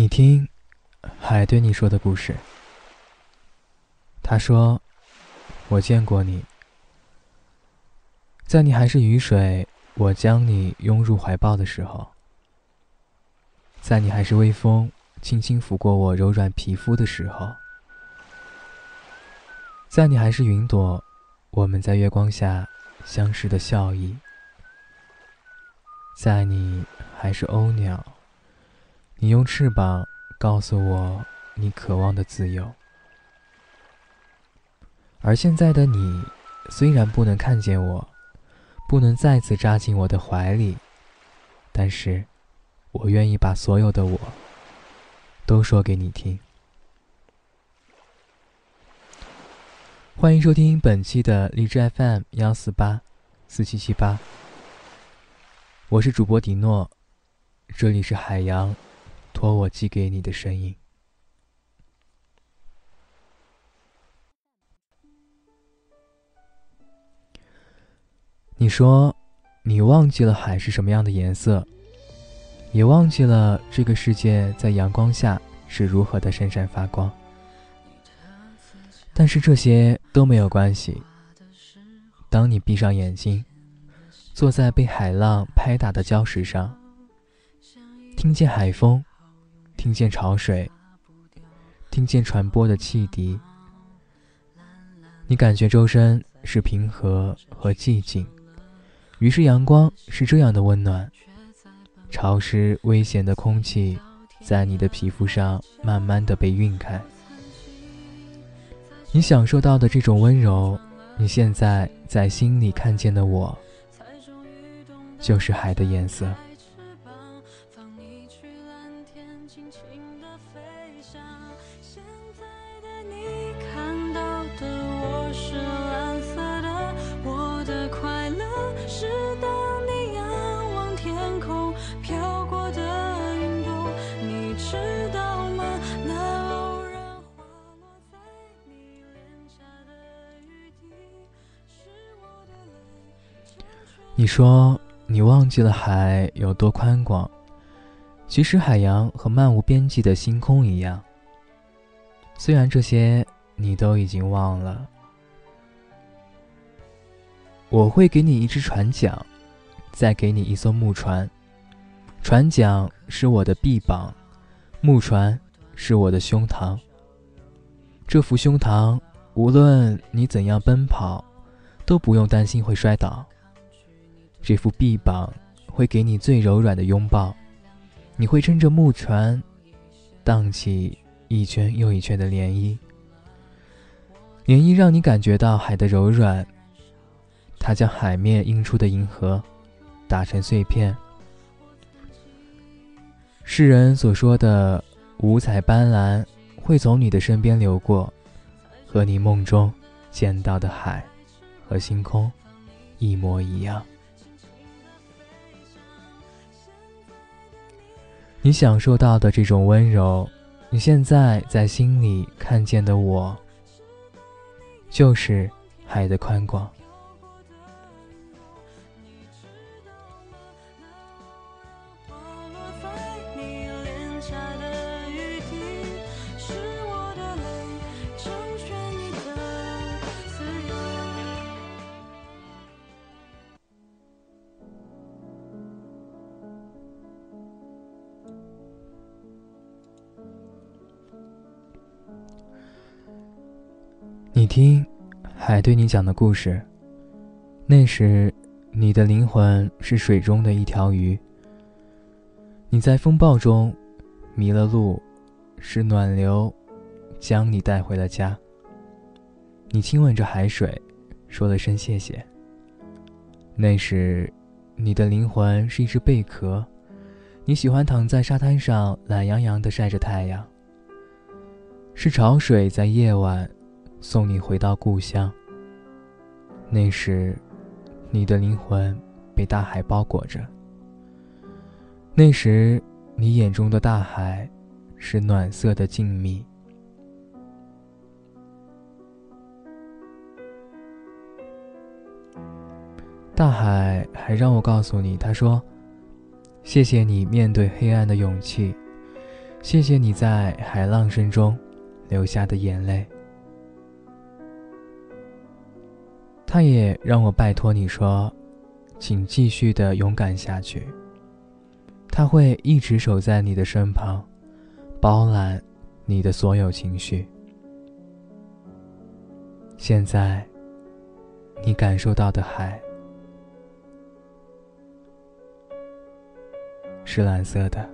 你听，海对你说的故事。他说：“我见过你，在你还是雨水，我将你拥入怀抱的时候；在你还是微风，轻轻拂过我柔软皮肤的时候；在你还是云朵，我们在月光下相视的笑意；在你还是鸥鸟。”你用翅膀告诉我你渴望的自由，而现在的你虽然不能看见我，不能再次扎进我的怀里，但是，我愿意把所有的我都说给你听。欢迎收听本期的荔枝 FM 幺四八四七七八，我是主播迪诺，这里是海洋。托我寄给你的声音。你说，你忘记了海是什么样的颜色，也忘记了这个世界在阳光下是如何的闪闪发光。但是这些都没有关系。当你闭上眼睛，坐在被海浪拍打的礁石上，听见海风。听见潮水，听见传播的汽笛，你感觉周身是平和和寂静，于是阳光是这样的温暖，潮湿危险的空气在你的皮肤上慢慢的被晕开，你享受到的这种温柔，你现在在心里看见的我，就是海的颜色。轻轻地飞翔。现在的你看到的我是蓝色的，我的快乐是当你仰望天空飘过的云朵。你知道吗？那偶然滑落在你脸颊的雨滴，是我的泪。你说你忘记了海有多宽广。其实海洋和漫无边际的星空一样。虽然这些你都已经忘了，我会给你一只船桨，再给你一艘木船。船桨是我的臂膀，木船是我的胸膛。这副胸膛，无论你怎样奔跑，都不用担心会摔倒。这副臂膀会给你最柔软的拥抱，你会撑着木船荡起一圈又一圈的涟漪，涟漪让你感觉到海的柔软，它将海面映出的银河打成碎片。世人所说的五彩斑斓会从你的身边流过，和你梦中见到的海和星空一模一样。你享受到的这种温柔，你现在在心里看见的我，就是海的宽广。你听，海对你讲的故事。那时，你的灵魂是水中的一条鱼。你在风暴中迷了路，是暖流将你带回了家。你亲吻着海水，说了声谢谢。那时，你的灵魂是一只贝壳，你喜欢躺在沙滩上懒洋洋地晒着太阳。是潮水在夜晚。送你回到故乡。那时，你的灵魂被大海包裹着。那时，你眼中的大海是暖色的静谧。大海还让我告诉你，他说：“谢谢你面对黑暗的勇气，谢谢你在海浪声中流下的眼泪。他也让我拜托你说，请继续的勇敢下去。他会一直守在你的身旁，包揽你的所有情绪。现在，你感受到的海是蓝色的。